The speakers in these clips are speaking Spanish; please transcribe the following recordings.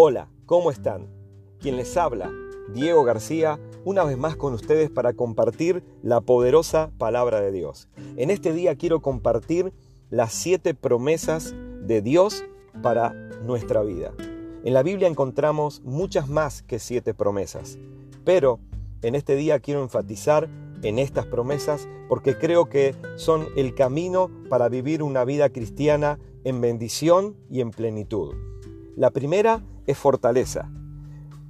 Hola, ¿cómo están? Quien les habla, Diego García, una vez más con ustedes para compartir la poderosa palabra de Dios. En este día quiero compartir las siete promesas de Dios para nuestra vida. En la Biblia encontramos muchas más que siete promesas, pero en este día quiero enfatizar en estas promesas porque creo que son el camino para vivir una vida cristiana en bendición y en plenitud. La primera es fortaleza.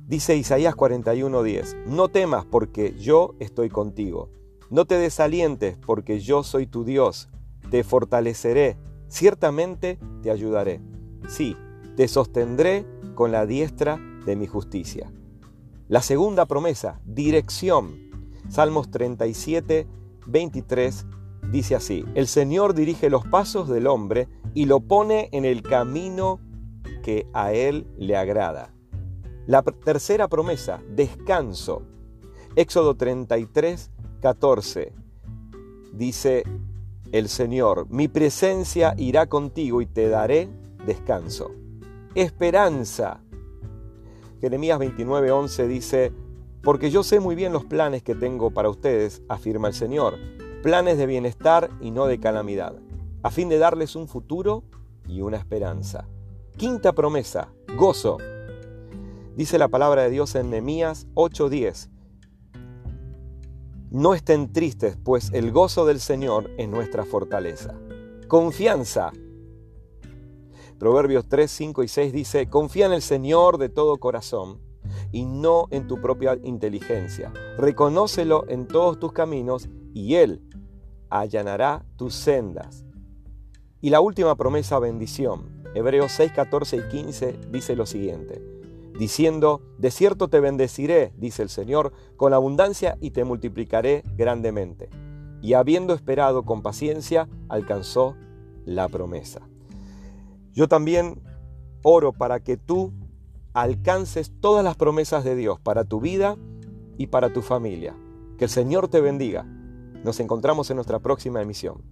Dice Isaías 41:10, no temas porque yo estoy contigo. No te desalientes porque yo soy tu Dios. Te fortaleceré, ciertamente te ayudaré. Sí, te sostendré con la diestra de mi justicia. La segunda promesa, dirección. Salmos 37, 23 dice así, el Señor dirige los pasos del hombre y lo pone en el camino que a Él le agrada. La tercera promesa, descanso. Éxodo 33, 14. Dice el Señor, mi presencia irá contigo y te daré descanso. Esperanza. Jeremías 29, 11 dice, porque yo sé muy bien los planes que tengo para ustedes, afirma el Señor, planes de bienestar y no de calamidad, a fin de darles un futuro y una esperanza. Quinta promesa, gozo. Dice la palabra de Dios en Nehemías 8:10. No estén tristes, pues el gozo del Señor es nuestra fortaleza. Confianza. Proverbios 3, 5 y 6 dice, confía en el Señor de todo corazón y no en tu propia inteligencia. Reconócelo en todos tus caminos y Él allanará tus sendas. Y la última promesa, bendición. Hebreos 6, 14 y 15 dice lo siguiente, diciendo, de cierto te bendeciré, dice el Señor, con abundancia y te multiplicaré grandemente. Y habiendo esperado con paciencia, alcanzó la promesa. Yo también oro para que tú alcances todas las promesas de Dios para tu vida y para tu familia. Que el Señor te bendiga. Nos encontramos en nuestra próxima emisión.